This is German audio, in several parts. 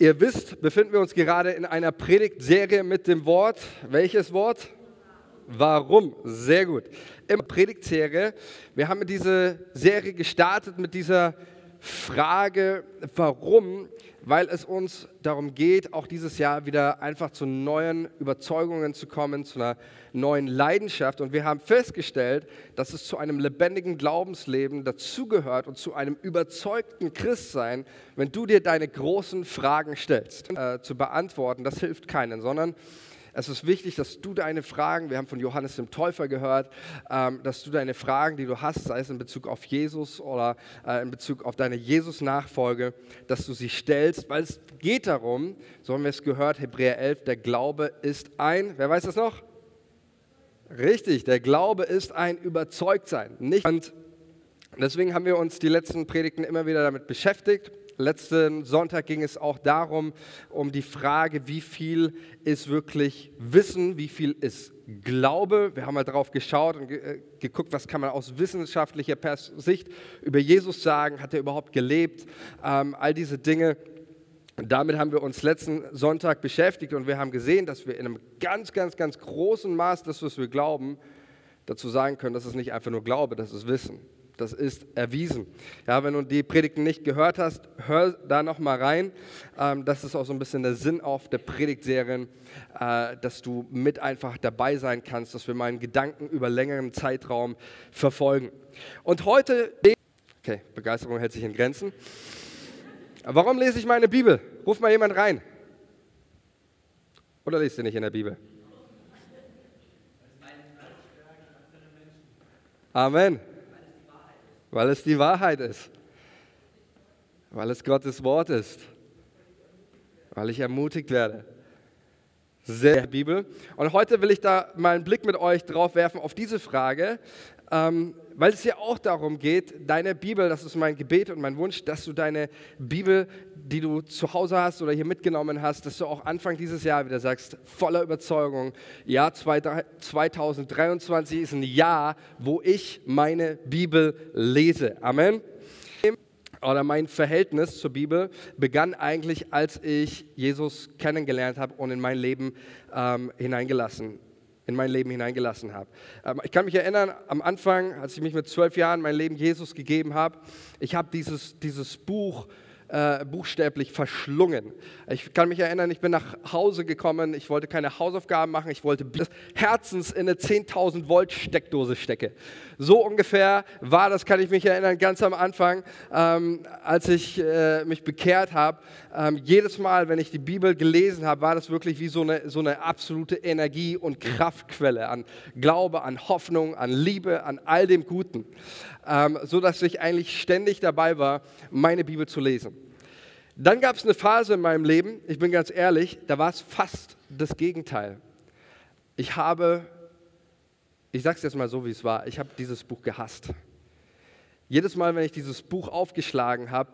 Ihr wisst, befinden wir uns gerade in einer Predigtserie mit dem Wort. Welches Wort? Warum? Sehr gut. Im Predigtserie. Wir haben diese Serie gestartet mit dieser Frage, warum? weil es uns darum geht, auch dieses Jahr wieder einfach zu neuen Überzeugungen zu kommen, zu einer neuen Leidenschaft. Und wir haben festgestellt, dass es zu einem lebendigen Glaubensleben dazugehört und zu einem überzeugten Christsein, wenn du dir deine großen Fragen stellst, äh, zu beantworten. Das hilft keinen, sondern es ist wichtig, dass du deine Fragen, wir haben von Johannes dem Täufer gehört, ähm, dass du deine Fragen, die du hast, sei es in Bezug auf Jesus oder äh, in Bezug auf deine Jesus-Nachfolge, dass du sie stellst, weil es geht darum, so haben wir es gehört, Hebräer 11, der Glaube ist ein, wer weiß das noch? Richtig, der Glaube ist ein Überzeugtsein. Nicht und deswegen haben wir uns die letzten Predigten immer wieder damit beschäftigt Letzten Sonntag ging es auch darum, um die Frage, wie viel ist wirklich Wissen, wie viel ist Glaube. Wir haben mal darauf geschaut und äh, geguckt, was kann man aus wissenschaftlicher Sicht über Jesus sagen, hat er überhaupt gelebt, ähm, all diese Dinge. Damit haben wir uns letzten Sonntag beschäftigt und wir haben gesehen, dass wir in einem ganz, ganz, ganz großen Maß das, was wir glauben, dazu sagen können, dass es nicht einfach nur Glaube, das ist Wissen. Das ist erwiesen. Ja, wenn du die Predigten nicht gehört hast, hör da noch mal rein. Ähm, das ist auch so ein bisschen der Sinn auf der Predigtserien, äh, dass du mit einfach dabei sein kannst, dass wir meinen Gedanken über längeren Zeitraum verfolgen. Und heute, okay, Begeisterung hält sich in Grenzen. Warum lese ich meine Bibel? Ruf mal jemand rein. Oder lest du nicht in der Bibel? Amen. Weil es die Wahrheit ist. Weil es Gottes Wort ist. Weil ich ermutigt werde. Sehr Bibel. Und heute will ich da mal einen Blick mit euch drauf werfen auf diese Frage, ähm, weil es ja auch darum geht, deine Bibel, das ist mein Gebet und mein Wunsch, dass du deine Bibel, die du zu Hause hast oder hier mitgenommen hast, dass du auch Anfang dieses Jahr wieder sagst, voller Überzeugung, ja, 2023 ist ein Jahr, wo ich meine Bibel lese. Amen oder mein Verhältnis zur Bibel begann eigentlich, als ich Jesus kennengelernt habe und in mein Leben ähm, hineingelassen in mein Leben hineingelassen habe. Ähm, ich kann mich erinnern, am Anfang, als ich mich mit zwölf Jahren mein Leben Jesus gegeben habe, ich habe dieses, dieses Buch buchstäblich verschlungen. Ich kann mich erinnern, ich bin nach Hause gekommen, ich wollte keine Hausaufgaben machen, ich wollte Herzens in eine 10.000 Volt Steckdose stecke. So ungefähr war das, kann ich mich erinnern, ganz am Anfang, ähm, als ich äh, mich bekehrt habe. Ähm, jedes Mal, wenn ich die Bibel gelesen habe, war das wirklich wie so eine, so eine absolute Energie- und Kraftquelle an Glaube, an Hoffnung, an Liebe, an all dem Guten ähm, so dass ich eigentlich ständig dabei war, meine Bibel zu lesen. Dann gab es eine Phase in meinem Leben, ich bin ganz ehrlich, da war es fast das Gegenteil. Ich habe, ich sage es jetzt mal so, wie es war, ich habe dieses Buch gehasst. Jedes Mal, wenn ich dieses Buch aufgeschlagen habe,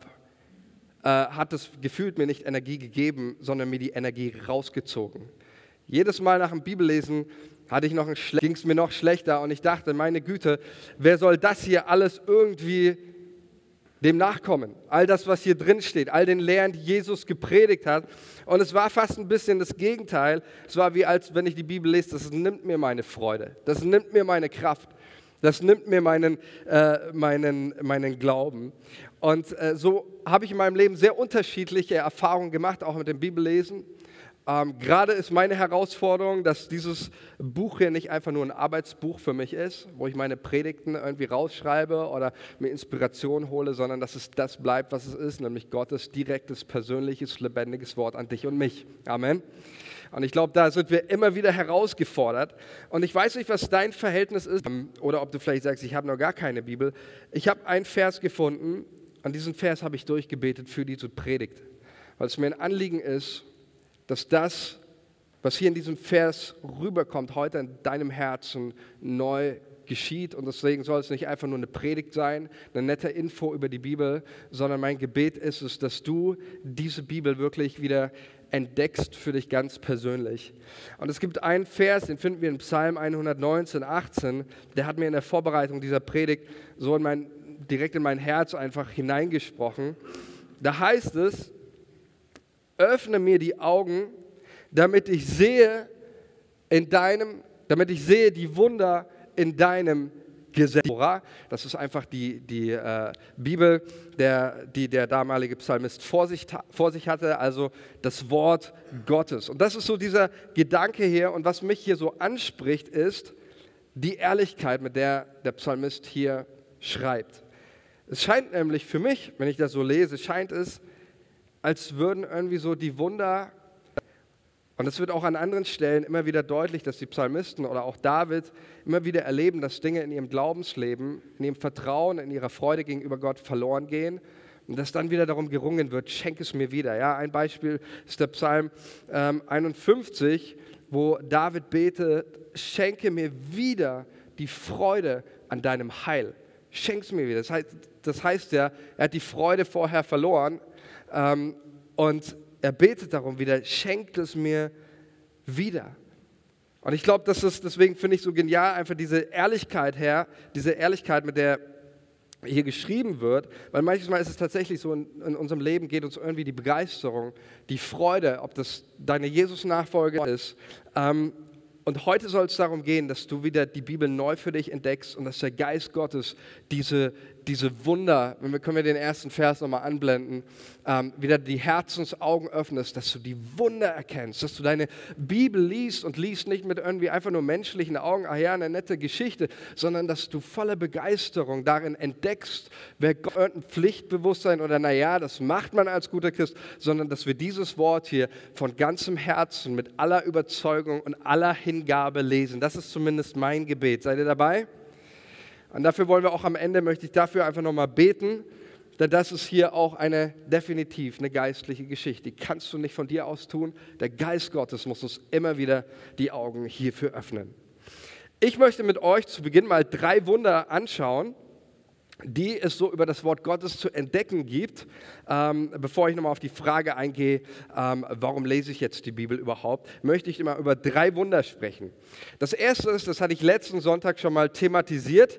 äh, hat es gefühlt mir nicht Energie gegeben, sondern mir die Energie rausgezogen. Jedes Mal nach dem Bibellesen hatte ich noch ging es mir noch schlechter und ich dachte, meine Güte, wer soll das hier alles irgendwie dem nachkommen? All das, was hier drin steht, all den Lehren, die Jesus gepredigt hat. Und es war fast ein bisschen das Gegenteil. Es war wie als wenn ich die Bibel lese, das nimmt mir meine Freude, das nimmt mir meine Kraft. Das nimmt mir meinen, äh, meinen, meinen Glauben. Und äh, so habe ich in meinem Leben sehr unterschiedliche Erfahrungen gemacht, auch mit dem Bibellesen. Ähm, Gerade ist meine Herausforderung, dass dieses Buch hier nicht einfach nur ein Arbeitsbuch für mich ist, wo ich meine Predigten irgendwie rausschreibe oder mir Inspiration hole, sondern dass es das bleibt, was es ist, nämlich Gottes direktes, persönliches, lebendiges Wort an dich und mich. Amen. Und ich glaube, da sind wir immer wieder herausgefordert. Und ich weiß nicht, was dein Verhältnis ist, oder ob du vielleicht sagst, ich habe noch gar keine Bibel. Ich habe einen Vers gefunden, an diesen Vers habe ich durchgebetet für diese Predigt, weil es mir ein Anliegen ist, dass das, was hier in diesem Vers rüberkommt, heute in deinem Herzen neu geschieht. Und deswegen soll es nicht einfach nur eine Predigt sein, eine nette Info über die Bibel, sondern mein Gebet ist es, dass du diese Bibel wirklich wieder entdeckst für dich ganz persönlich. Und es gibt einen Vers, den finden wir in Psalm 119, 18, der hat mir in der Vorbereitung dieser Predigt so in mein, direkt in mein Herz einfach hineingesprochen. Da heißt es, öffne mir die Augen, damit ich sehe in deinem, damit ich sehe die Wunder in deinem Gesetz. Das ist einfach die, die äh, Bibel, der, die der damalige Psalmist vor sich, vor sich hatte, also das Wort Gottes. Und das ist so dieser Gedanke hier. Und was mich hier so anspricht, ist die Ehrlichkeit, mit der der Psalmist hier schreibt. Es scheint nämlich für mich, wenn ich das so lese, scheint es, als würden irgendwie so die Wunder, und es wird auch an anderen Stellen immer wieder deutlich, dass die Psalmisten oder auch David immer wieder erleben, dass Dinge in ihrem Glaubensleben, in ihrem Vertrauen, in ihrer Freude gegenüber Gott verloren gehen und dass dann wieder darum gerungen wird, schenk es mir wieder. Ja, ein Beispiel ist der Psalm ähm, 51, wo David betet, schenke mir wieder die Freude an deinem Heil. Schenk es mir wieder. Das heißt, das heißt ja, er hat die Freude vorher verloren und er betet darum wieder, schenkt es mir wieder. Und ich glaube, das ist, deswegen finde ich so genial, einfach diese Ehrlichkeit her, diese Ehrlichkeit, mit der hier geschrieben wird, weil manchmal ist es tatsächlich so, in, in unserem Leben geht uns irgendwie die Begeisterung, die Freude, ob das deine Jesus-Nachfolge ist, ähm, und heute soll es darum gehen, dass du wieder die Bibel neu für dich entdeckst und dass der Geist Gottes diese, diese Wunder, wenn wir, können wir den ersten Vers nochmal anblenden, ähm, wieder die Herzensaugen öffnest, dass du die Wunder erkennst, dass du deine Bibel liest und liest nicht mit irgendwie einfach nur menschlichen Augen, ach ja, eine nette Geschichte, sondern dass du voller Begeisterung darin entdeckst, wer Gott ein Pflichtbewusstsein oder naja, das macht man als guter Christ, sondern dass wir dieses Wort hier von ganzem Herzen, mit aller Überzeugung und aller Hingabe lesen. Das ist zumindest mein Gebet. Seid ihr dabei? Und dafür wollen wir auch am Ende, möchte ich dafür einfach nochmal beten, denn das ist hier auch eine definitiv eine geistliche Geschichte. Die kannst du nicht von dir aus tun. Der Geist Gottes muss uns immer wieder die Augen hierfür öffnen. Ich möchte mit euch zu Beginn mal drei Wunder anschauen, die es so über das Wort Gottes zu entdecken gibt. Ähm, bevor ich nochmal auf die Frage eingehe, ähm, warum lese ich jetzt die Bibel überhaupt, möchte ich immer über drei Wunder sprechen. Das erste ist, das hatte ich letzten Sonntag schon mal thematisiert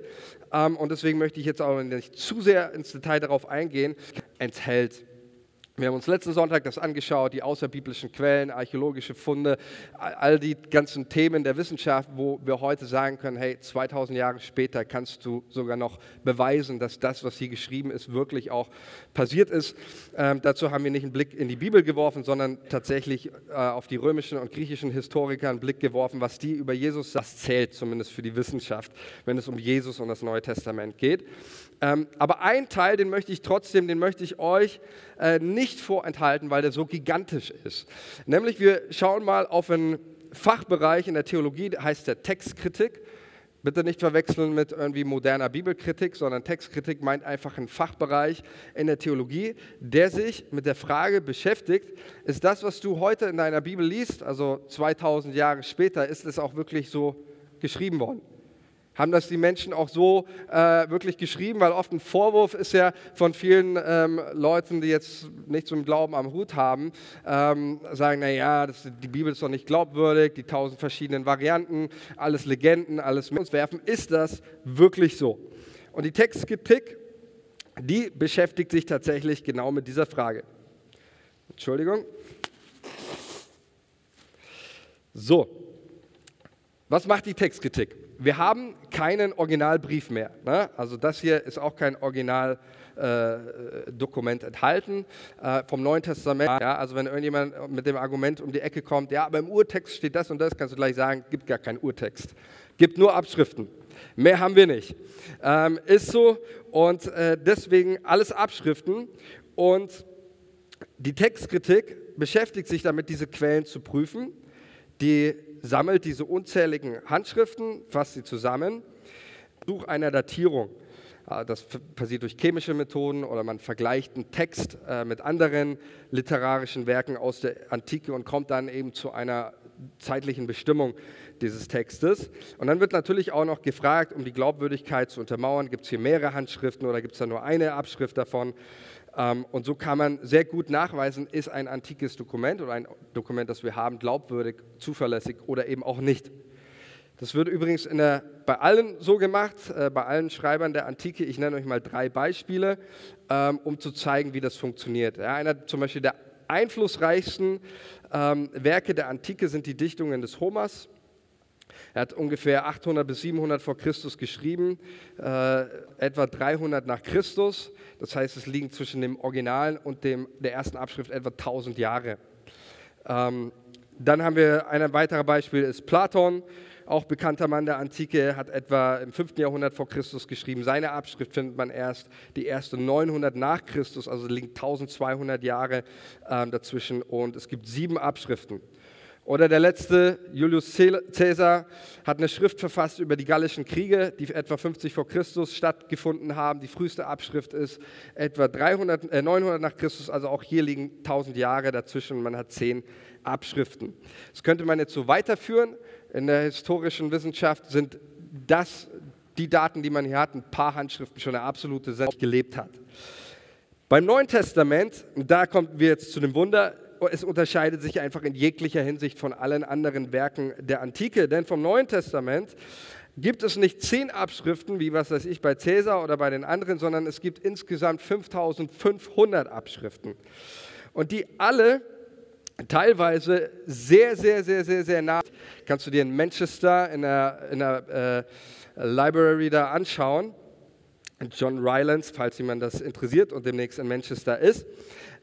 ähm, und deswegen möchte ich jetzt auch nicht zu sehr ins Detail darauf eingehen, enthält wir haben uns letzten Sonntag das angeschaut, die außerbiblischen Quellen, archäologische Funde, all die ganzen Themen der Wissenschaft, wo wir heute sagen können, hey, 2000 Jahre später kannst du sogar noch beweisen, dass das, was hier geschrieben ist, wirklich auch passiert ist. Ähm, dazu haben wir nicht einen Blick in die Bibel geworfen, sondern tatsächlich äh, auf die römischen und griechischen Historiker einen Blick geworfen, was die über Jesus, das zählt zumindest für die Wissenschaft, wenn es um Jesus und das Neue Testament geht. Ähm, aber ein Teil, den möchte ich trotzdem, den möchte ich euch äh, nicht vorenthalten, weil der so gigantisch ist. Nämlich wir schauen mal auf einen Fachbereich in der Theologie, der heißt der Textkritik. Bitte nicht verwechseln mit irgendwie moderner Bibelkritik, sondern Textkritik meint einfach einen Fachbereich in der Theologie, der sich mit der Frage beschäftigt, ist das, was du heute in deiner Bibel liest, also 2000 Jahre später, ist es auch wirklich so geschrieben worden? Haben das die Menschen auch so äh, wirklich geschrieben, weil oft ein Vorwurf ist ja von vielen ähm, Leuten, die jetzt nichts mit dem Glauben am Hut haben, ähm, sagen, naja, die Bibel ist doch nicht glaubwürdig, die tausend verschiedenen Varianten, alles Legenden, alles mit uns werfen. Ist das wirklich so? Und die Textkritik, die beschäftigt sich tatsächlich genau mit dieser Frage. Entschuldigung. So, was macht die Textkritik? Wir haben keinen Originalbrief mehr. Ne? Also das hier ist auch kein Originaldokument äh, enthalten äh, vom Neuen Testament. Ja? Also wenn irgendjemand mit dem Argument um die Ecke kommt, ja, aber im Urtext steht das und das, kannst du gleich sagen, gibt gar keinen Urtext. Gibt nur Abschriften. Mehr haben wir nicht. Ähm, ist so und äh, deswegen alles Abschriften und die Textkritik beschäftigt sich damit, diese Quellen zu prüfen. Die sammelt diese unzähligen Handschriften, fasst sie zusammen, Such einer Datierung. Ah, das passiert durch chemische Methoden oder man vergleicht einen Text äh, mit anderen literarischen Werken aus der Antike und kommt dann eben zu einer zeitlichen Bestimmung dieses Textes. Und dann wird natürlich auch noch gefragt, um die Glaubwürdigkeit zu untermauern, gibt es hier mehrere Handschriften oder gibt es da nur eine Abschrift davon? Ähm, und so kann man sehr gut nachweisen, ist ein antikes Dokument oder ein Dokument, das wir haben, glaubwürdig, zuverlässig oder eben auch nicht. Das wird übrigens der, bei allen so gemacht, äh, bei allen Schreibern der Antike. Ich nenne euch mal drei Beispiele, ähm, um zu zeigen, wie das funktioniert. Ja, einer, zum Beispiel der einflussreichsten ähm, Werke der Antike sind die Dichtungen des Homers. Er hat ungefähr 800 bis 700 vor Christus geschrieben, äh, etwa 300 nach Christus. Das heißt, es liegen zwischen dem Originalen und dem, der ersten Abschrift etwa 1000 Jahre. Ähm, dann haben wir ein weiteres Beispiel, ist Platon, auch bekannter Mann der Antike, hat etwa im 5. Jahrhundert vor Christus geschrieben. Seine Abschrift findet man erst die erste 900 nach Christus, also liegen 1200 Jahre äh, dazwischen und es gibt sieben Abschriften. Oder der letzte, Julius Caesar, hat eine Schrift verfasst über die Gallischen Kriege, die etwa 50 vor Christus stattgefunden haben. Die früheste Abschrift ist etwa 300, äh 900 nach Christus, also auch hier liegen 1000 Jahre dazwischen. Man hat zehn Abschriften. Das könnte man jetzt so weiterführen. In der historischen Wissenschaft sind das die Daten, die man hier hat, ein paar Handschriften schon eine absolute Sendung gelebt hat. Beim Neuen Testament, da kommen wir jetzt zu dem Wunder, es unterscheidet sich einfach in jeglicher Hinsicht von allen anderen Werken der Antike. Denn vom Neuen Testament gibt es nicht zehn Abschriften, wie was weiß ich bei Cäsar oder bei den anderen, sondern es gibt insgesamt 5500 Abschriften. Und die alle teilweise sehr, sehr, sehr, sehr, sehr nah. Kannst du dir in Manchester in der, in der äh, Library da anschauen. John Rylance, falls jemand das interessiert und demnächst in Manchester ist.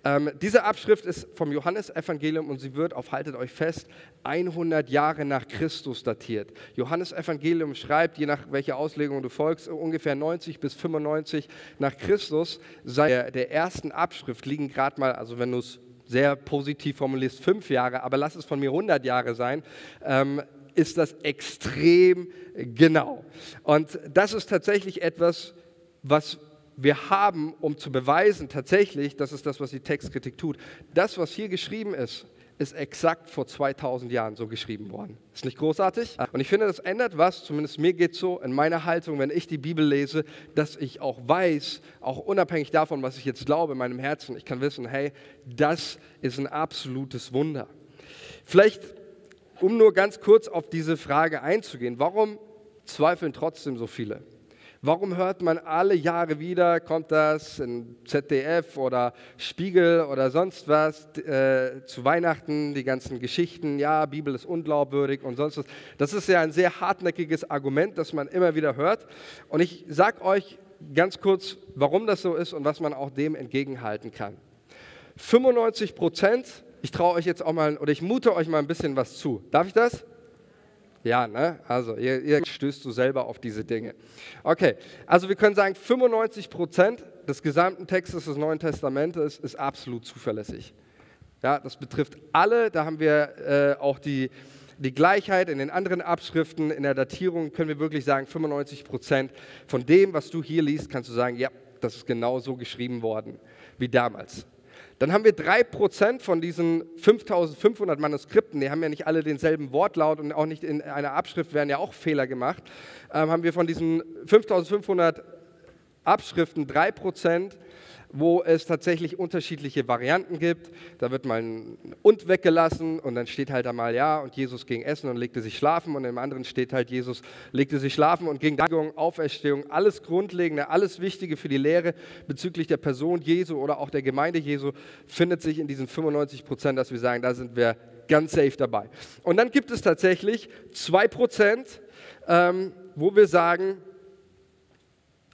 Ähm, diese Abschrift ist vom Johannesevangelium und sie wird auf, haltet euch fest, 100 Jahre nach Christus datiert. Johannesevangelium schreibt, je nach welcher Auslegung du folgst, ungefähr 90 bis 95 nach Christus. Seit der ersten Abschrift liegen gerade mal, also wenn du es sehr positiv formulierst, fünf Jahre, aber lass es von mir 100 Jahre sein. Ähm, ist das extrem genau. Und das ist tatsächlich etwas, was wir haben, um zu beweisen, tatsächlich, das ist das, was die Textkritik tut, das, was hier geschrieben ist, ist exakt vor 2000 Jahren so geschrieben worden. Ist nicht großartig? Und ich finde, das ändert was, zumindest mir geht so in meiner Haltung, wenn ich die Bibel lese, dass ich auch weiß, auch unabhängig davon, was ich jetzt glaube in meinem Herzen, ich kann wissen, hey, das ist ein absolutes Wunder. Vielleicht, um nur ganz kurz auf diese Frage einzugehen, warum zweifeln trotzdem so viele? Warum hört man alle Jahre wieder, kommt das in ZDF oder Spiegel oder sonst was äh, zu Weihnachten, die ganzen Geschichten, ja, Bibel ist unglaubwürdig und sonst was. Das ist ja ein sehr hartnäckiges Argument, das man immer wieder hört. Und ich sage euch ganz kurz, warum das so ist und was man auch dem entgegenhalten kann. 95 Prozent, ich traue euch jetzt auch mal, oder ich mute euch mal ein bisschen was zu. Darf ich das? Ja, ne? Also ihr, ihr stößt du selber auf diese Dinge. Okay, also wir können sagen, 95 Prozent des gesamten Textes des Neuen Testamentes ist absolut zuverlässig. Ja, das betrifft alle. Da haben wir äh, auch die, die Gleichheit in den anderen Abschriften. In der Datierung können wir wirklich sagen, 95 Prozent von dem, was du hier liest, kannst du sagen, ja, das ist genau so geschrieben worden wie damals. Dann haben wir 3% von diesen 5500 Manuskripten, die haben ja nicht alle denselben Wortlaut und auch nicht in einer Abschrift werden ja auch Fehler gemacht, ähm, haben wir von diesen 5500 Abschriften 3% wo es tatsächlich unterschiedliche Varianten gibt. Da wird mal ein und weggelassen und dann steht halt einmal ja und Jesus ging essen und legte sich schlafen und im anderen steht halt Jesus legte sich schlafen und ging Dagung, Auferstehung, alles Grundlegende, alles Wichtige für die Lehre bezüglich der Person Jesu oder auch der Gemeinde Jesu findet sich in diesen 95 Prozent, dass wir sagen, da sind wir ganz safe dabei. Und dann gibt es tatsächlich 2 Prozent, ähm, wo wir sagen,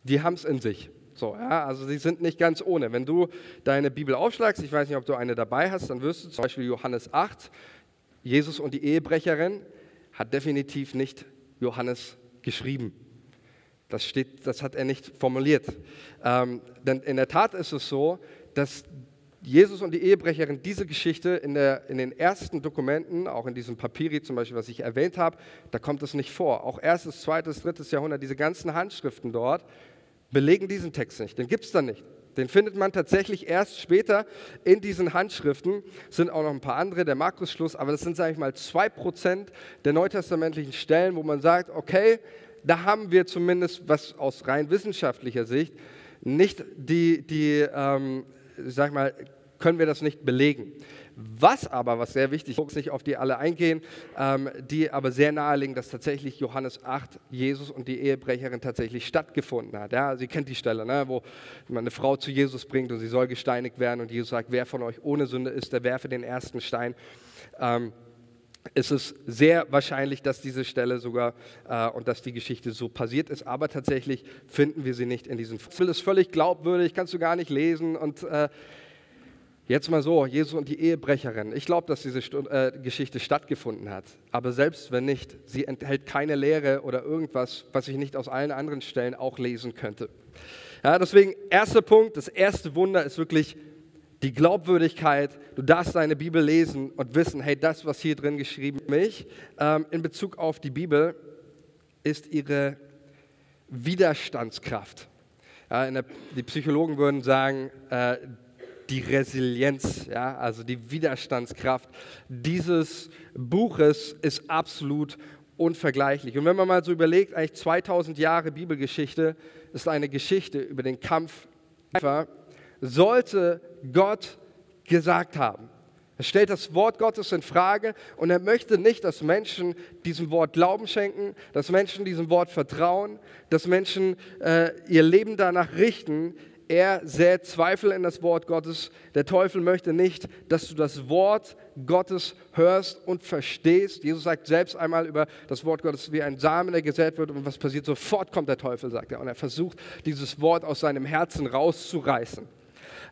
die haben es in sich. So, ja, also sie sind nicht ganz ohne. Wenn du deine Bibel aufschlagst, ich weiß nicht, ob du eine dabei hast, dann wirst du zum Beispiel Johannes 8, Jesus und die Ehebrecherin, hat definitiv nicht Johannes geschrieben. Das, steht, das hat er nicht formuliert. Ähm, denn in der Tat ist es so, dass Jesus und die Ehebrecherin diese Geschichte in, der, in, den ersten Dokumenten, auch in diesem Papiri zum Beispiel, was ich erwähnt habe, da kommt es nicht vor. Auch erstes, zweites, drittes Jahrhundert, diese ganzen Handschriften dort, belegen diesen Text nicht. Den gibt es da nicht. Den findet man tatsächlich erst später in diesen Handschriften. Es sind auch noch ein paar andere, der Markus-Schluss, aber das sind, sage ich mal, zwei Prozent der neutestamentlichen Stellen, wo man sagt, okay, da haben wir zumindest, was aus rein wissenschaftlicher Sicht, nicht die, die ähm, sag mal, können wir das nicht belegen. Was aber, was sehr wichtig ist, nicht auf die alle eingehen, ähm, die aber sehr nahelegen, dass tatsächlich Johannes 8 Jesus und die Ehebrecherin tatsächlich stattgefunden hat. Ja, sie kennt die Stelle, ne, wo man eine Frau zu Jesus bringt und sie soll gesteinigt werden und Jesus sagt, wer von euch ohne Sünde ist, der werfe den ersten Stein. Ähm, ist es sehr wahrscheinlich, dass diese Stelle sogar äh, und dass die Geschichte so passiert ist, aber tatsächlich finden wir sie nicht in diesem Film. ist völlig glaubwürdig, kannst du gar nicht lesen und äh, Jetzt mal so, Jesus und die Ehebrecherin. Ich glaube, dass diese äh, Geschichte stattgefunden hat. Aber selbst wenn nicht, sie enthält keine Lehre oder irgendwas, was ich nicht aus allen anderen Stellen auch lesen könnte. Ja, deswegen, erster Punkt, das erste Wunder ist wirklich die Glaubwürdigkeit, du darfst deine Bibel lesen und wissen, hey, das, was hier drin geschrieben ist, ähm, in Bezug auf die Bibel, ist ihre Widerstandskraft. Ja, der, die Psychologen würden sagen, äh, die Resilienz, ja, also die Widerstandskraft dieses Buches ist absolut unvergleichlich. Und wenn man mal so überlegt, eigentlich 2000 Jahre Bibelgeschichte ist eine Geschichte über den Kampf sollte Gott gesagt haben. Er stellt das Wort Gottes in Frage und er möchte nicht, dass Menschen diesem Wort Glauben schenken, dass Menschen diesem Wort vertrauen, dass Menschen äh, ihr Leben danach richten. Er sät Zweifel in das Wort Gottes. Der Teufel möchte nicht, dass du das Wort Gottes hörst und verstehst. Jesus sagt selbst einmal über das Wort Gottes wie ein Samen, der gesät wird und was passiert? Sofort kommt der Teufel, sagt er. Und er versucht, dieses Wort aus seinem Herzen rauszureißen.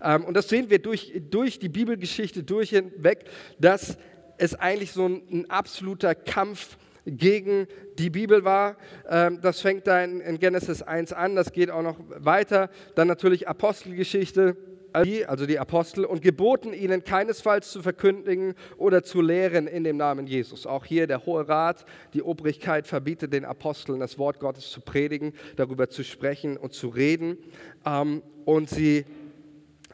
Ähm, und das sehen wir durch, durch die Bibelgeschichte durchweg, dass es eigentlich so ein, ein absoluter Kampf gegen die Bibel war. Ähm, das fängt da in Genesis 1 an, das geht auch noch weiter. Dann natürlich Apostelgeschichte also die Apostel, und geboten ihnen keinesfalls zu verkündigen oder zu lehren in dem Namen Jesus. Auch hier der Hohe Rat, die Obrigkeit verbietet den Aposteln, das Wort Gottes zu predigen, darüber zu sprechen und zu reden. Ähm, und sie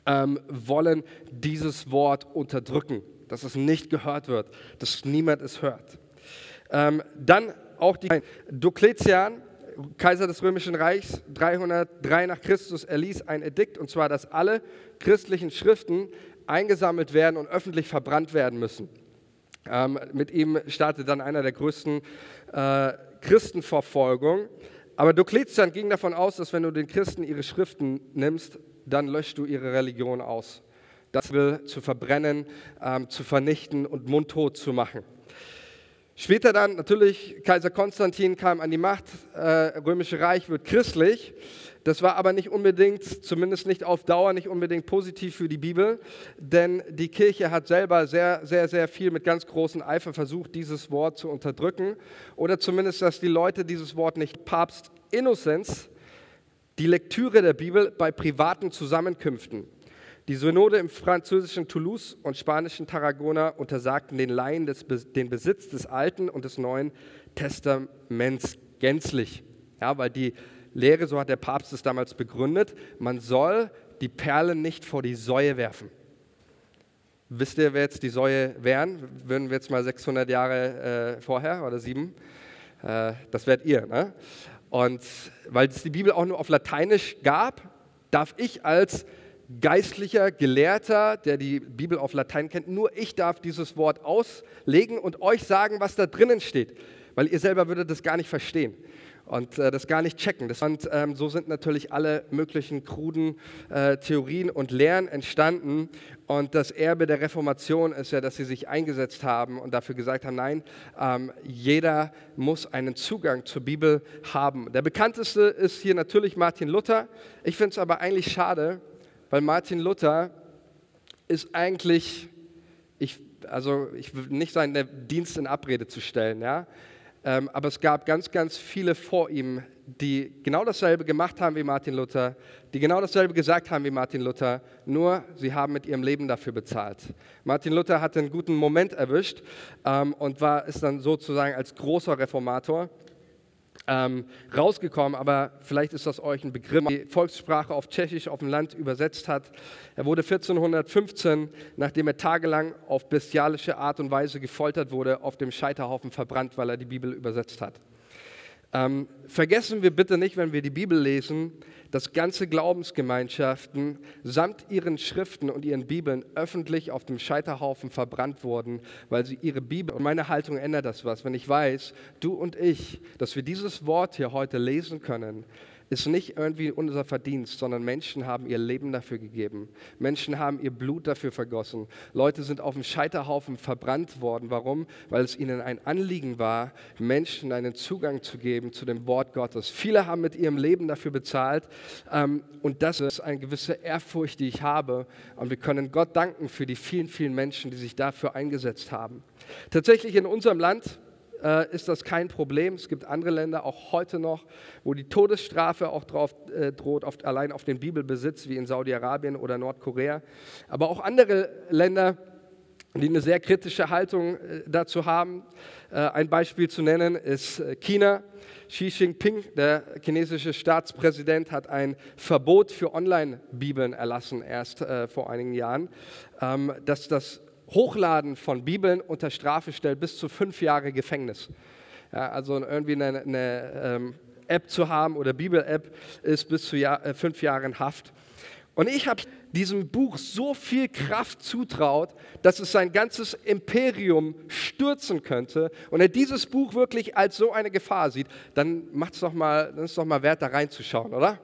ähm, wollen dieses Wort unterdrücken, dass es nicht gehört wird, dass niemand es hört. Ähm, dann auch die Dokletian, Kaiser des Römischen Reichs, 303 nach Christus, erließ ein Edikt, und zwar, dass alle christlichen Schriften eingesammelt werden und öffentlich verbrannt werden müssen. Ähm, mit ihm startete dann einer der größten äh, Christenverfolgungen. Aber Dokletian ging davon aus, dass wenn du den Christen ihre Schriften nimmst, dann löscht du ihre Religion aus. Das will zu verbrennen, ähm, zu vernichten und mundtot zu machen. Später dann natürlich Kaiser Konstantin kam an die Macht, äh, römische Reich wird christlich. Das war aber nicht unbedingt, zumindest nicht auf Dauer, nicht unbedingt positiv für die Bibel, denn die Kirche hat selber sehr, sehr, sehr viel mit ganz großem Eifer versucht, dieses Wort zu unterdrücken oder zumindest, dass die Leute dieses Wort nicht Papst Innocens die Lektüre der Bibel bei privaten Zusammenkünften. Die Synode im französischen Toulouse und spanischen Tarragona untersagten den Laien des, den Besitz des Alten und des Neuen Testaments gänzlich. Ja, weil die Lehre, so hat der Papst es damals begründet, man soll die Perlen nicht vor die Säue werfen. Wisst ihr, wer jetzt die Säue wären? Würden wir jetzt mal 600 Jahre äh, vorher oder sieben? Äh, das wärt ihr. Ne? Und weil es die Bibel auch nur auf Lateinisch gab, darf ich als geistlicher Gelehrter, der die Bibel auf Latein kennt, nur ich darf dieses Wort auslegen und euch sagen, was da drinnen steht, weil ihr selber würdet das gar nicht verstehen und äh, das gar nicht checken. Das, und ähm, so sind natürlich alle möglichen kruden äh, Theorien und Lehren entstanden. Und das Erbe der Reformation ist ja, dass sie sich eingesetzt haben und dafür gesagt haben, nein, ähm, jeder muss einen Zugang zur Bibel haben. Der bekannteste ist hier natürlich Martin Luther. Ich finde es aber eigentlich schade, weil Martin Luther ist eigentlich, ich, also ich will nicht seinen Dienst in Abrede zu stellen, ja, ähm, aber es gab ganz, ganz viele vor ihm, die genau dasselbe gemacht haben wie Martin Luther, die genau dasselbe gesagt haben wie Martin Luther, nur sie haben mit ihrem Leben dafür bezahlt. Martin Luther hatte einen guten Moment erwischt ähm, und war, ist dann sozusagen als großer Reformator ähm, rausgekommen, aber vielleicht ist das euch ein Begriff, die Volkssprache auf Tschechisch auf dem Land übersetzt hat. Er wurde 1415, nachdem er tagelang auf bestialische Art und Weise gefoltert wurde, auf dem Scheiterhaufen verbrannt, weil er die Bibel übersetzt hat. Ähm, vergessen wir bitte nicht, wenn wir die Bibel lesen, dass ganze Glaubensgemeinschaften samt ihren Schriften und ihren Bibeln öffentlich auf dem Scheiterhaufen verbrannt wurden, weil sie ihre Bibel und meine Haltung ändert das was. Wenn ich weiß, du und ich, dass wir dieses Wort hier heute lesen können, ist nicht irgendwie unser Verdienst, sondern Menschen haben ihr Leben dafür gegeben. Menschen haben ihr Blut dafür vergossen. Leute sind auf dem Scheiterhaufen verbrannt worden. Warum? Weil es ihnen ein Anliegen war, Menschen einen Zugang zu geben zu dem Wort Gottes. Viele haben mit ihrem Leben dafür bezahlt. Ähm, und das ist eine gewisse Ehrfurcht, die ich habe. Und wir können Gott danken für die vielen, vielen Menschen, die sich dafür eingesetzt haben. Tatsächlich in unserem Land äh, ist das kein Problem. Es gibt andere Länder, auch heute noch, wo die Todesstrafe auch drauf äh, droht, auf, allein auf den Bibelbesitz, wie in Saudi-Arabien oder Nordkorea. Aber auch andere Länder, die eine sehr kritische Haltung äh, dazu haben. Äh, ein Beispiel zu nennen ist äh, China. Xi Jinping, der chinesische Staatspräsident, hat ein Verbot für Online-Bibeln erlassen, erst vor einigen Jahren, ähm, dass das Hochladen von Bibeln unter Strafe stellt, bis zu fünf Jahre Gefängnis. Ja, also irgendwie eine, eine ähm, App zu haben oder Bibel-App ist bis zu Jahr, äh, fünf Jahren Haft. Und ich habe diesem Buch so viel Kraft zutraut, dass es sein ganzes Imperium stürzen könnte. Und er dieses Buch wirklich als so eine Gefahr sieht, dann macht es doch mal, dann ist doch mal wert, da reinzuschauen, oder?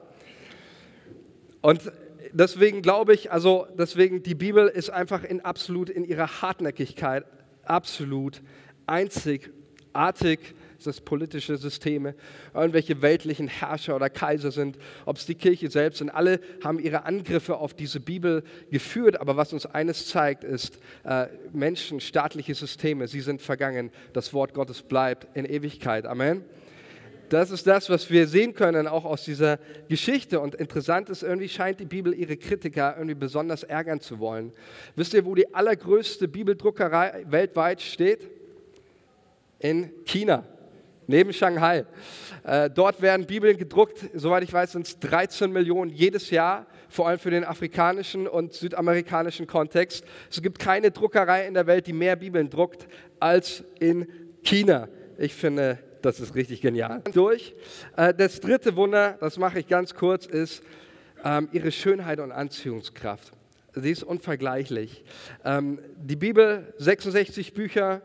Und deswegen glaube ich, also deswegen die Bibel ist einfach in absolut in ihrer Hartnäckigkeit absolut einzigartig das politische Systeme, irgendwelche weltlichen Herrscher oder Kaiser sind, ob es die Kirche selbst sind. Alle haben ihre Angriffe auf diese Bibel geführt. Aber was uns eines zeigt, ist, äh, Menschen, staatliche Systeme, sie sind vergangen. Das Wort Gottes bleibt in Ewigkeit. Amen. Das ist das, was wir sehen können, auch aus dieser Geschichte. Und interessant ist, irgendwie scheint die Bibel ihre Kritiker irgendwie besonders ärgern zu wollen. Wisst ihr, wo die allergrößte Bibeldruckerei weltweit steht? In China, neben Shanghai. Äh, dort werden Bibeln gedruckt, soweit ich weiß, sind es 13 Millionen jedes Jahr, vor allem für den afrikanischen und südamerikanischen Kontext. Es gibt keine Druckerei in der Welt, die mehr Bibeln druckt als in China. Ich finde, das ist richtig genial. Durch. Äh, das dritte Wunder, das mache ich ganz kurz, ist ähm, ihre Schönheit und Anziehungskraft. Sie ist unvergleichlich. Ähm, die Bibel, 66 Bücher,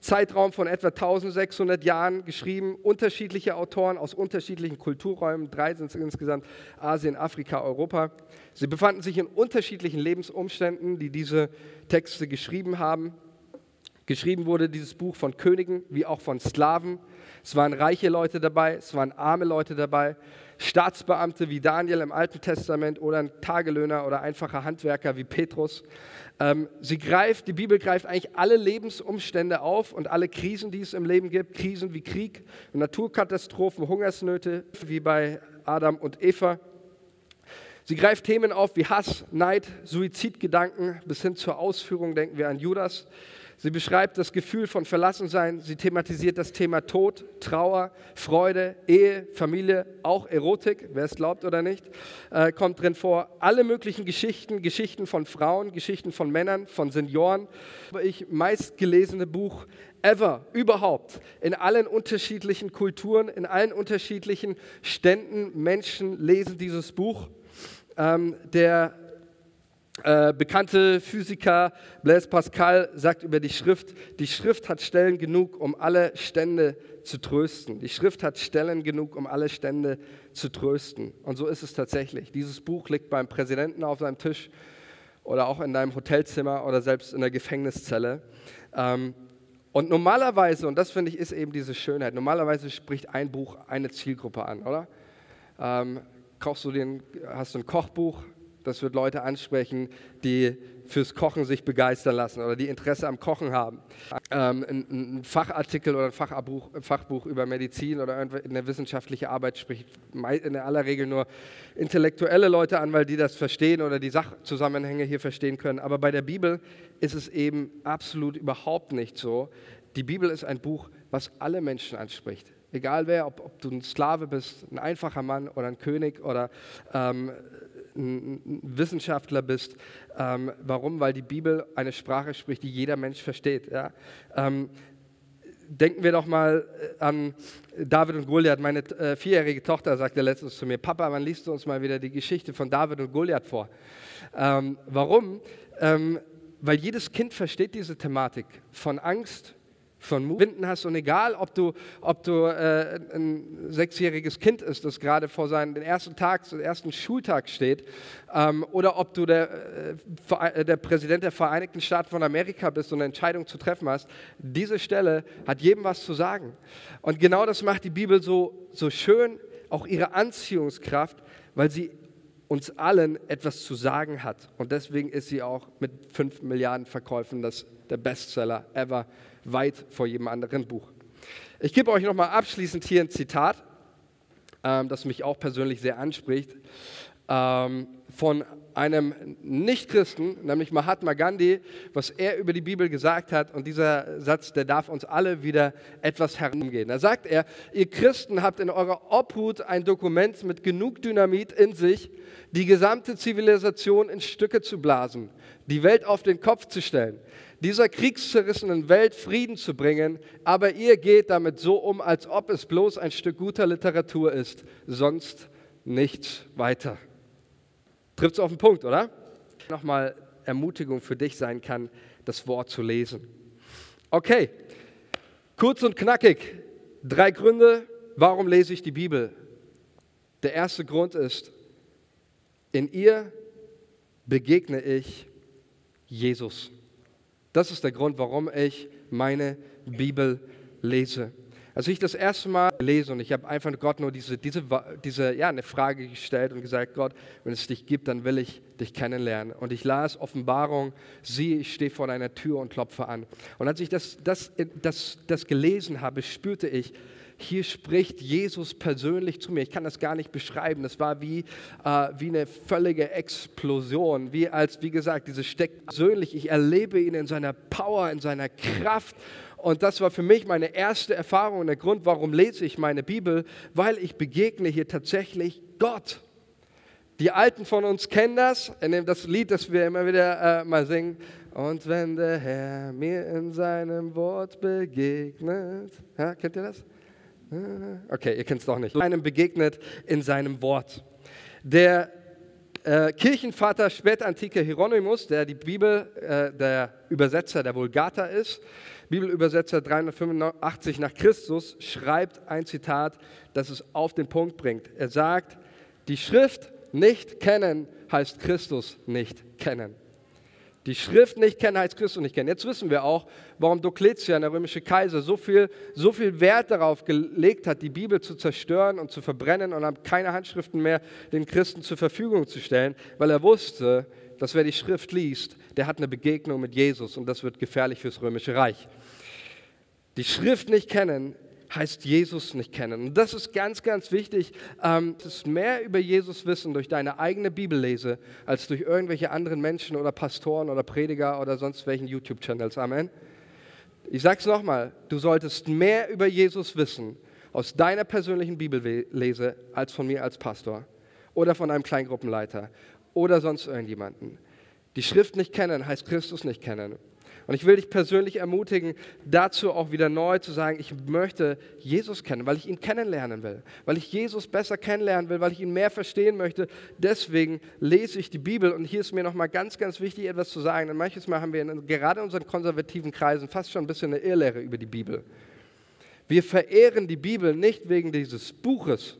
Zeitraum von etwa 1600 Jahren geschrieben, unterschiedliche Autoren aus unterschiedlichen Kulturräumen, drei sind es insgesamt, Asien, Afrika, Europa. Sie befanden sich in unterschiedlichen Lebensumständen, die diese Texte geschrieben haben. Geschrieben wurde dieses Buch von Königen wie auch von Sklaven. Es waren reiche Leute dabei, es waren arme Leute dabei, Staatsbeamte wie Daniel im Alten Testament oder ein Tagelöhner oder einfacher Handwerker wie Petrus. Ähm, sie greift, die Bibel greift eigentlich alle Lebensumstände auf und alle Krisen, die es im Leben gibt, Krisen wie Krieg, Naturkatastrophen, Hungersnöte wie bei Adam und Eva. Sie greift Themen auf wie Hass, Neid, Suizidgedanken bis hin zur Ausführung, denken wir an Judas. Sie beschreibt das Gefühl von Verlassensein. Sie thematisiert das Thema Tod, Trauer, Freude, Ehe, Familie, auch Erotik, wer es glaubt oder nicht, äh, kommt drin vor. Alle möglichen Geschichten, Geschichten von Frauen, Geschichten von Männern, von Senioren. Ich meistgelesene Buch ever, überhaupt, in allen unterschiedlichen Kulturen, in allen unterschiedlichen Ständen. Menschen lesen dieses Buch. Ähm, der äh, bekannte Physiker Blaise Pascal sagt über die Schrift, die Schrift hat Stellen genug, um alle Stände zu trösten. Die Schrift hat Stellen genug, um alle Stände zu trösten. Und so ist es tatsächlich. Dieses Buch liegt beim Präsidenten auf seinem Tisch oder auch in deinem Hotelzimmer oder selbst in der Gefängniszelle. Ähm, und normalerweise, und das finde ich ist eben diese Schönheit, normalerweise spricht ein Buch eine Zielgruppe an, oder? Ähm, kaufst du den, hast du ein Kochbuch, das wird Leute ansprechen, die fürs Kochen sich begeistern lassen oder die Interesse am Kochen haben. Ähm, ein, ein, Fachartikel oder ein Fachbuch, ein Fachbuch, über Medizin oder eine wissenschaftliche Arbeit spricht in aller Regel nur intellektuelle Leute an, weil die das verstehen oder die Sachzusammenhänge hier verstehen können. Aber bei der Bibel ist es eben absolut überhaupt nicht so. Die Bibel ist ein Buch, was alle Menschen anspricht. Egal wer, ob, ob du ein Sklave bist, ein einfacher Mann oder ein König oder ähm, ein Wissenschaftler bist. Ähm, warum? Weil die Bibel eine Sprache spricht, die jeder Mensch versteht. Ja? Ähm, denken wir doch mal äh, an David und Goliath. Meine äh, vierjährige Tochter sagte letztens zu mir, Papa, wann liest du uns mal wieder die Geschichte von David und Goliath vor? Ähm, warum? Ähm, weil jedes Kind versteht diese Thematik von Angst, von finden hast. Und egal, ob du, ob du äh, ein sechsjähriges Kind ist, das gerade vor seinem ersten Tag, den ersten Schultag steht, ähm, oder ob du der, äh, der Präsident der Vereinigten Staaten von Amerika bist und eine Entscheidung zu treffen hast, diese Stelle hat jedem was zu sagen. Und genau das macht die Bibel so, so schön, auch ihre Anziehungskraft, weil sie uns allen etwas zu sagen hat. Und deswegen ist sie auch mit 5 Milliarden Verkäufen das, der Bestseller ever weit vor jedem anderen Buch. Ich gebe euch nochmal abschließend hier ein Zitat, ähm, das mich auch persönlich sehr anspricht, ähm, von einem Nichtchristen, nämlich Mahatma Gandhi, was er über die Bibel gesagt hat. Und dieser Satz, der darf uns alle wieder etwas herumgehen. Da sagt er, ihr Christen habt in eurer Obhut ein Dokument mit genug Dynamit in sich, die gesamte Zivilisation in Stücke zu blasen, die Welt auf den Kopf zu stellen dieser kriegszerrissenen Welt Frieden zu bringen, aber ihr geht damit so um, als ob es bloß ein Stück guter Literatur ist, sonst nichts weiter. Trifft es auf den Punkt, oder? Nochmal Ermutigung für dich sein kann, das Wort zu lesen. Okay, kurz und knackig. Drei Gründe, warum lese ich die Bibel. Der erste Grund ist, in ihr begegne ich Jesus. Das ist der Grund, warum ich meine Bibel lese. Als ich das erste Mal lese und ich habe einfach Gott nur diese, diese, diese, ja, eine Frage gestellt und gesagt, Gott, wenn es dich gibt, dann will ich dich kennenlernen. Und ich las Offenbarung, siehe, ich stehe vor deiner Tür und klopfe an. Und als ich das, das, das, das gelesen habe, spürte ich, hier spricht Jesus persönlich zu mir. Ich kann das gar nicht beschreiben. Das war wie, äh, wie eine völlige Explosion. Wie als, wie gesagt, dieses steckt persönlich. Ich erlebe ihn in seiner Power, in seiner Kraft. Und das war für mich meine erste Erfahrung und der Grund, warum lese ich meine Bibel, weil ich begegne hier tatsächlich Gott. Die Alten von uns kennen das, das Lied, das wir immer wieder äh, mal singen. Und wenn der Herr mir in seinem Wort begegnet, ja, kennt ihr das? Okay, ihr kennt es doch nicht. Einem begegnet in seinem Wort. Der äh, Kirchenvater spätantike Hieronymus, der die Bibel, äh, der Übersetzer der Vulgata ist, Bibelübersetzer 385 nach Christus, schreibt ein Zitat, das es auf den Punkt bringt. Er sagt, die Schrift nicht kennen heißt Christus nicht kennen die Schrift nicht kennen, heißt Christus nicht kennen. Jetzt wissen wir auch, warum Dokletian, der römische Kaiser, so viel, so viel Wert darauf gelegt hat, die Bibel zu zerstören und zu verbrennen und keine Handschriften mehr den Christen zur Verfügung zu stellen, weil er wusste, dass wer die Schrift liest, der hat eine Begegnung mit Jesus und das wird gefährlich fürs römische Reich. Die Schrift nicht kennen heißt Jesus nicht kennen. Und das ist ganz, ganz wichtig. Ähm, es ist mehr über Jesus wissen durch deine eigene Bibellese als durch irgendwelche anderen Menschen oder Pastoren oder Prediger oder sonst welchen YouTube-Channels. Amen. Ich sage es nochmal, du solltest mehr über Jesus wissen aus deiner persönlichen Bibellese als von mir als Pastor oder von einem Kleingruppenleiter oder sonst irgendjemanden. Die Schrift nicht kennen heißt Christus nicht kennen. Und ich will dich persönlich ermutigen, dazu auch wieder neu zu sagen, ich möchte Jesus kennen, weil ich ihn kennenlernen will, weil ich Jesus besser kennenlernen will, weil ich ihn mehr verstehen möchte. Deswegen lese ich die Bibel und hier ist mir nochmal ganz, ganz wichtig, etwas zu sagen. Denn manches Mal haben wir in, gerade in unseren konservativen Kreisen fast schon ein bisschen eine Irrlehre über die Bibel. Wir verehren die Bibel nicht wegen dieses Buches,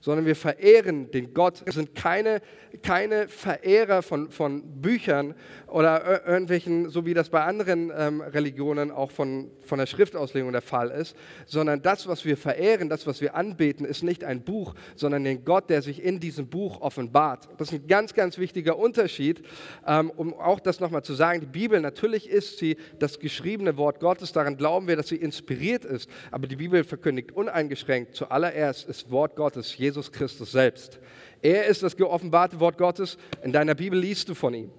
sondern wir verehren den Gott. Wir sind keine, keine Verehrer von, von Büchern oder irgendwelchen, so wie das bei anderen ähm, Religionen auch von, von der Schriftauslegung der Fall ist, sondern das, was wir verehren, das, was wir anbeten, ist nicht ein Buch, sondern den Gott, der sich in diesem Buch offenbart. Das ist ein ganz, ganz wichtiger Unterschied, ähm, um auch das nochmal zu sagen. Die Bibel, natürlich ist sie das geschriebene Wort Gottes, daran glauben wir, dass sie inspiriert ist, aber die Bibel verkündigt uneingeschränkt zuallererst das Wort Gottes, Jesus Jesus Christus selbst. Er ist das geoffenbarte Wort Gottes. In deiner Bibel liest du von ihm.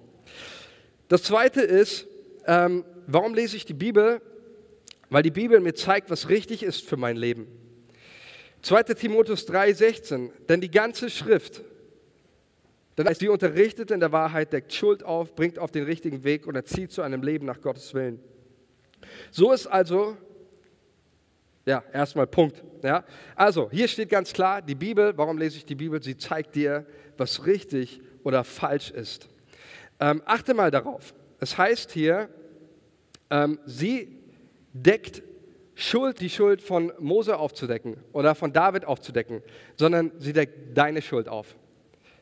Das zweite ist, ähm, warum lese ich die Bibel? Weil die Bibel mir zeigt, was richtig ist für mein Leben. 2. Timotheus 3,16. Denn die ganze Schrift, denn sie unterrichtet in der Wahrheit, deckt Schuld auf, bringt auf den richtigen Weg und erzieht zu einem Leben nach Gottes Willen. So ist also Ja, erstmal Punkt. Ja? Also, hier steht ganz klar, die Bibel, warum lese ich die Bibel? Sie zeigt dir, was richtig oder falsch ist. Ähm, achte mal darauf. Es heißt hier, ähm, sie deckt Schuld, die Schuld von Mose aufzudecken oder von David aufzudecken, sondern sie deckt deine Schuld auf.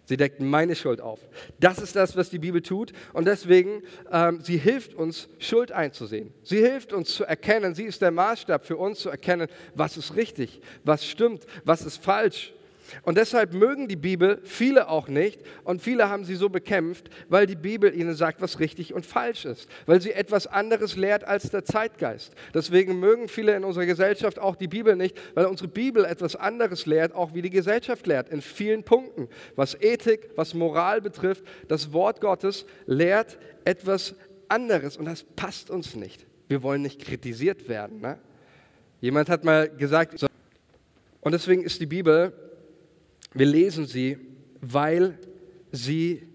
Sie deckt meine Schuld auf. Das ist das, was die Bibel tut. Und deswegen, ähm, sie hilft uns, Schuld einzusehen. Sie hilft uns zu erkennen, sie ist der Maßstab für uns zu erkennen, was ist richtig, was stimmt, was ist falsch. Und deshalb mögen die Bibel viele auch nicht und viele haben sie so bekämpft, weil die Bibel ihnen sagt, was richtig und falsch ist, weil sie etwas anderes lehrt als der Zeitgeist. Deswegen mögen viele in unserer Gesellschaft auch die Bibel nicht, weil unsere Bibel etwas anderes lehrt, auch wie die Gesellschaft lehrt, in vielen Punkten. Was Ethik, was Moral betrifft, das Wort Gottes lehrt etwas anderes und das passt uns nicht. Wir wollen nicht kritisiert werden. Ne? Jemand hat mal gesagt, und deswegen ist die Bibel wir lesen sie, weil sie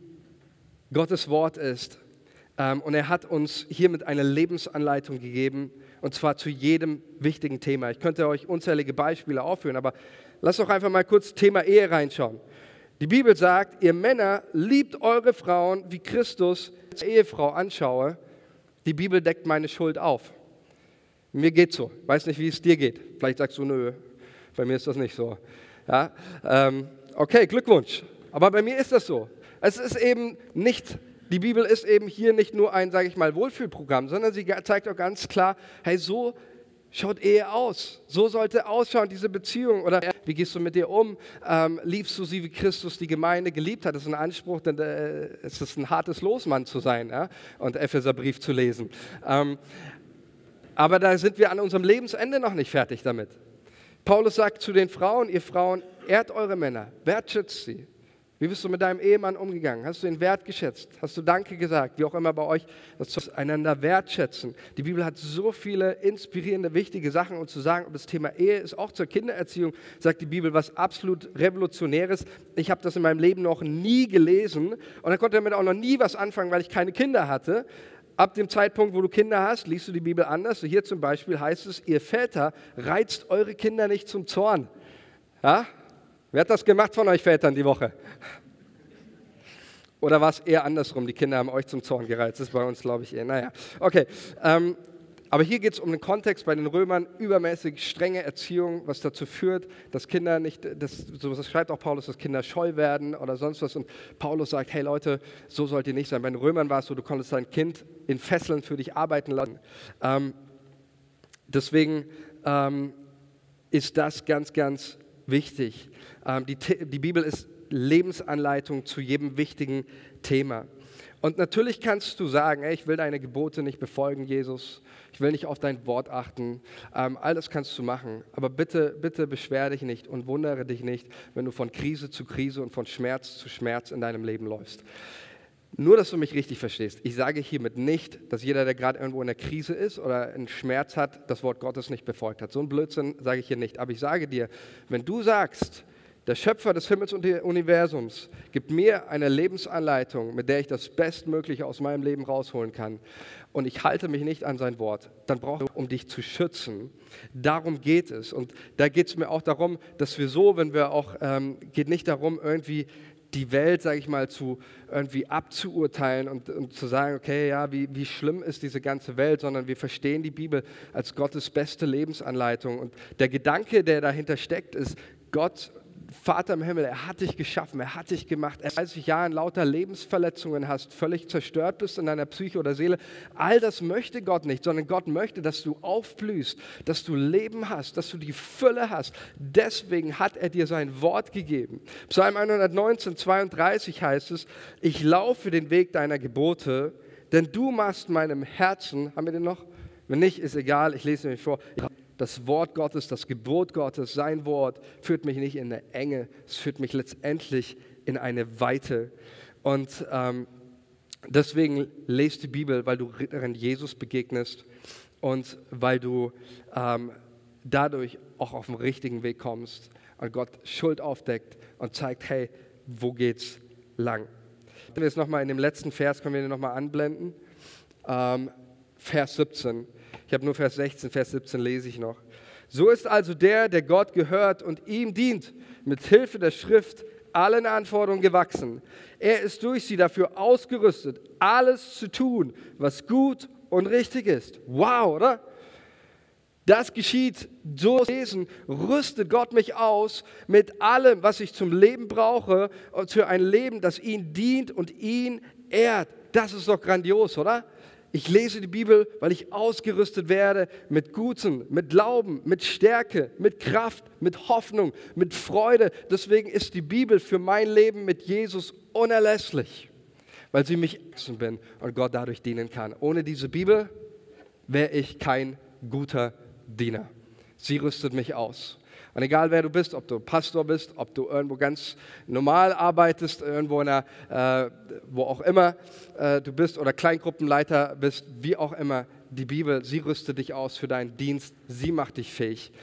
Gottes Wort ist. Ähm, und er hat uns hiermit eine Lebensanleitung gegeben, und zwar zu jedem wichtigen Thema. Ich könnte euch unzählige Beispiele aufführen, aber lasst doch einfach mal kurz Thema Ehe reinschauen. Die Bibel sagt, ihr Männer liebt eure Frauen, wie Christus als Ehefrau anschaue. Die Bibel deckt meine Schuld auf. Mir geht so. Weiß nicht, wie es dir geht. Vielleicht sagst du, nö, bei mir ist das nicht so. Ja, ähm, okay, Glückwunsch. Aber bei mir ist das so. Es ist eben nicht, die Bibel ist eben hier nicht nur ein, sage ich mal, Wohlfühlprogramm, sondern sie zeigt auch ganz klar, hey, so schaut Ehe aus. So sollte ausschauen, diese Beziehung. Oder wie gehst du mit dir um? Ähm, liebst du sie, wie Christus die Gemeinde geliebt hat? Das ist ein Anspruch, denn äh, es ist ein hartes Losmann zu sein ja? und Epheserbrief zu lesen. Ähm, aber da sind wir an unserem Lebensende noch nicht fertig damit. Paulus sagt zu den Frauen, ihr Frauen, ehrt eure Männer, wertschätzt sie. Wie bist du mit deinem Ehemann umgegangen? Hast du ihn wertgeschätzt? Hast du Danke gesagt? Wie auch immer bei euch, das einander wertschätzen. Die Bibel hat so viele inspirierende, wichtige Sachen und zu sagen, und das Thema Ehe ist auch zur Kindererziehung, sagt die Bibel, was absolut revolutionäres. Ich habe das in meinem Leben noch nie gelesen und da konnte damit auch noch nie was anfangen, weil ich keine Kinder hatte. Ab dem Zeitpunkt, wo du Kinder hast, liest du die Bibel anders. So hier zum Beispiel heißt es, ihr Väter reizt eure Kinder nicht zum Zorn. Ja? Wer hat das gemacht von euch Vätern die Woche? Oder war es eher andersrum? Die Kinder haben euch zum Zorn gereizt. Das ist bei uns, glaube ich, eher. Naja, okay. Ähm, aber hier geht es um den Kontext bei den Römern, übermäßig strenge Erziehung, was dazu führt, dass Kinder nicht, das, so das schreibt auch Paulus, dass Kinder scheu werden oder sonst was. Und Paulus sagt, hey Leute, so sollt ihr nicht sein. Bei den Römern war es so, du konntest dein Kind in Fesseln für dich arbeiten lassen. Ähm, deswegen ähm, ist das ganz, ganz wichtig. Ähm, die, die Bibel ist Lebensanleitung zu jedem wichtigen Thema. Und natürlich kannst du sagen, ey, ich will deine Gebote nicht befolgen, Jesus. Ich will nicht auf dein Wort achten. Ähm, das kannst du machen. Aber bitte, bitte beschwer dich nicht und wundere dich nicht, wenn du von Krise zu Krise und von Schmerz zu Schmerz in deinem Leben läufst. Nur, dass du mich richtig verstehst. Ich sage hiermit nicht, dass jeder, der gerade irgendwo in der Krise ist oder einen Schmerz hat, das Wort Gottes nicht befolgt hat. So ein Blödsinn sage ich hier nicht. Aber ich sage dir, wenn du sagst, der Schöpfer des Himmels und des Universums gibt mir eine Lebensanleitung, mit der ich das Bestmögliche aus meinem Leben rausholen kann. Und ich halte mich nicht an sein Wort. Dann brauche ich, um dich zu schützen. Darum geht es. Und da geht es mir auch darum, dass wir so, wenn wir auch, ähm, geht nicht darum, irgendwie die Welt, sage ich mal, zu irgendwie abzuurteilen und, und, zu sagen, okay, ja, wie, wie schlimm ist diese ganze Welt, sondern wir verstehen die Bibel als Gottes beste Lebensanleitung. Und der Gedanke, der dahinter steckt, ist, Gott Vater im Himmel, er hat dich geschaffen, er hat dich gemacht. Er 30 Jahren lauter Lebensverletzungen hast, völlig zerstört bist in deiner Psyche oder Seele. All das möchte Gott nicht, sondern Gott möchte, dass du aufblühst, dass du Leben hast, dass du die Fülle hast. Deswegen hat er dir sein Wort gegeben. Psalm 119, 32 heißt es, ich laufe den Weg deiner Gebote, denn du machst meinem Herzen, haben wir den noch? Wenn nicht, ist egal, ich lese nämlich vor das Wort Gottes, das Gebot Gottes, sein Wort führt mich nicht in eine Enge, es führt mich letztendlich in eine Weite. Und ähm, deswegen lest die Bibel, weil du darin Jesus begegnest und weil du ähm, dadurch auch auf den richtigen Weg kommst und Gott Schuld aufdeckt und zeigt, hey, wo geht's lang? Wenn wir jetzt nochmal in dem letzten Vers, können wir den nochmal anblenden. Ähm, Vers 17. Ich habe nur Vers 16, Vers 17 lese ich noch. So ist also der, der Gott gehört und ihm dient, mit Hilfe der Schrift allen Anforderungen gewachsen. Er ist durch sie dafür ausgerüstet, alles zu tun, was gut und richtig ist. Wow, oder? Das geschieht durch Lesen, rüstet Gott mich aus mit allem, was ich zum Leben brauche für ein Leben, das ihn dient und ihn ehrt. Das ist doch grandios, oder? Ich lese die Bibel, weil ich ausgerüstet werde mit Gutem, mit Glauben, mit Stärke, mit Kraft, mit Hoffnung, mit Freude. Deswegen ist die Bibel für mein Leben mit Jesus unerlässlich, weil sie mich bin und Gott dadurch dienen kann. Ohne diese Bibel wäre ich kein guter Diener. Sie rüstet mich aus. Und egal wer du bist, ob du Pastor bist, ob du irgendwo ganz normal arbeitest, irgendwo in einer, äh, wo auch immer äh, du bist oder Kleingruppenleiter bist, wie auch immer, die Bibel, sie rüstet dich aus für deinen Dienst, sie macht dich fähig.